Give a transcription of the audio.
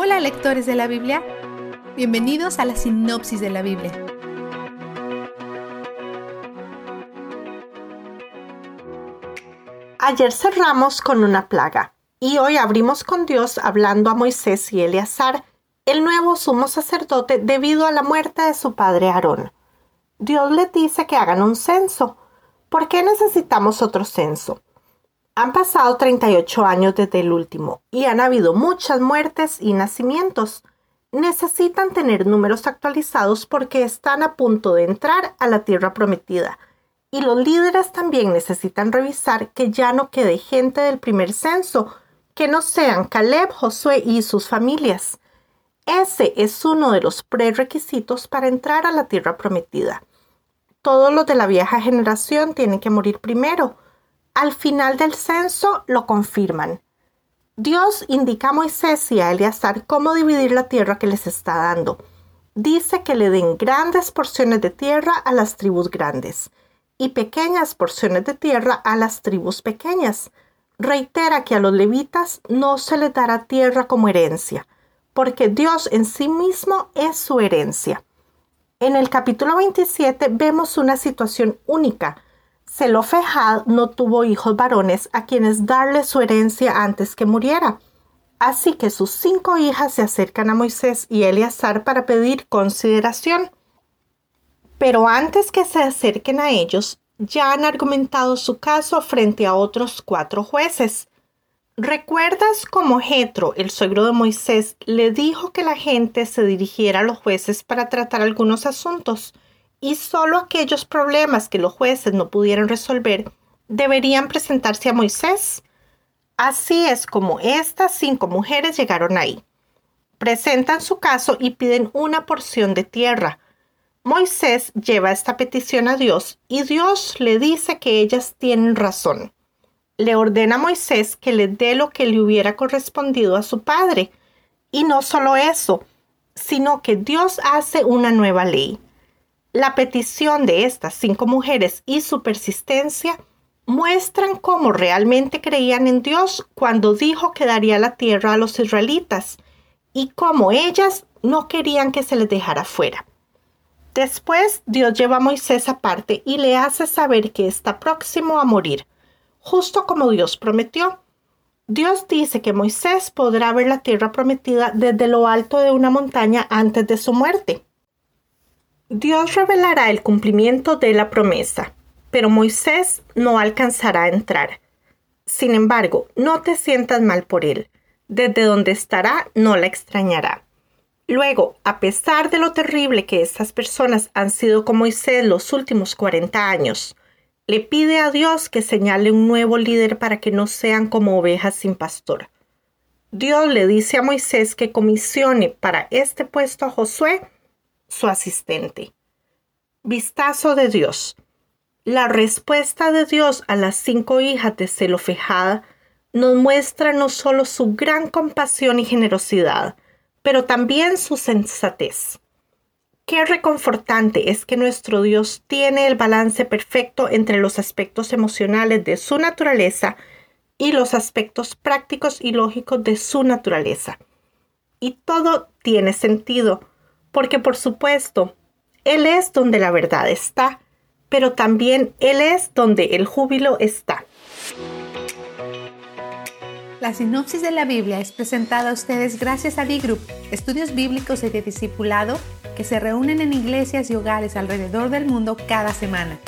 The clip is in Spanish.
Hola lectores de la Biblia, bienvenidos a la sinopsis de la Biblia. Ayer cerramos con una plaga y hoy abrimos con Dios hablando a Moisés y Eleazar, el nuevo sumo sacerdote debido a la muerte de su padre Aarón. Dios les dice que hagan un censo. ¿Por qué necesitamos otro censo? Han pasado 38 años desde el último y han habido muchas muertes y nacimientos. Necesitan tener números actualizados porque están a punto de entrar a la tierra prometida. Y los líderes también necesitan revisar que ya no quede gente del primer censo, que no sean Caleb, Josué y sus familias. Ese es uno de los prerequisitos para entrar a la tierra prometida. Todos los de la vieja generación tienen que morir primero al final del censo lo confirman. Dios indica a Moisés y a Eleazar cómo dividir la tierra que les está dando. Dice que le den grandes porciones de tierra a las tribus grandes y pequeñas porciones de tierra a las tribus pequeñas. Reitera que a los levitas no se les dará tierra como herencia, porque Dios en sí mismo es su herencia. En el capítulo 27 vemos una situación única Zelofejad no tuvo hijos varones a quienes darle su herencia antes que muriera. Así que sus cinco hijas se acercan a Moisés y Eleazar para pedir consideración. Pero antes que se acerquen a ellos, ya han argumentado su caso frente a otros cuatro jueces. ¿Recuerdas cómo Jetro, el suegro de Moisés, le dijo que la gente se dirigiera a los jueces para tratar algunos asuntos? Y solo aquellos problemas que los jueces no pudieran resolver deberían presentarse a Moisés. Así es como estas cinco mujeres llegaron ahí. Presentan su caso y piden una porción de tierra. Moisés lleva esta petición a Dios y Dios le dice que ellas tienen razón. Le ordena a Moisés que le dé lo que le hubiera correspondido a su padre. Y no solo eso, sino que Dios hace una nueva ley. La petición de estas cinco mujeres y su persistencia muestran cómo realmente creían en Dios cuando dijo que daría la tierra a los israelitas y cómo ellas no querían que se les dejara fuera. Después Dios lleva a Moisés aparte y le hace saber que está próximo a morir, justo como Dios prometió. Dios dice que Moisés podrá ver la tierra prometida desde lo alto de una montaña antes de su muerte. Dios revelará el cumplimiento de la promesa, pero Moisés no alcanzará a entrar. Sin embargo, no te sientas mal por él. Desde donde estará, no la extrañará. Luego, a pesar de lo terrible que estas personas han sido con Moisés los últimos 40 años, le pide a Dios que señale un nuevo líder para que no sean como ovejas sin pastor. Dios le dice a Moisés que comisione para este puesto a Josué su asistente. Vistazo de Dios. La respuesta de Dios a las cinco hijas de Zelofejada nos muestra no solo su gran compasión y generosidad, pero también su sensatez. Qué reconfortante es que nuestro Dios tiene el balance perfecto entre los aspectos emocionales de su naturaleza y los aspectos prácticos y lógicos de su naturaleza. Y todo tiene sentido porque por supuesto, Él es donde la verdad está, pero también Él es donde el júbilo está. La sinopsis de la Biblia es presentada a ustedes gracias a D-Group, estudios bíblicos y de discipulado que se reúnen en iglesias y hogares alrededor del mundo cada semana.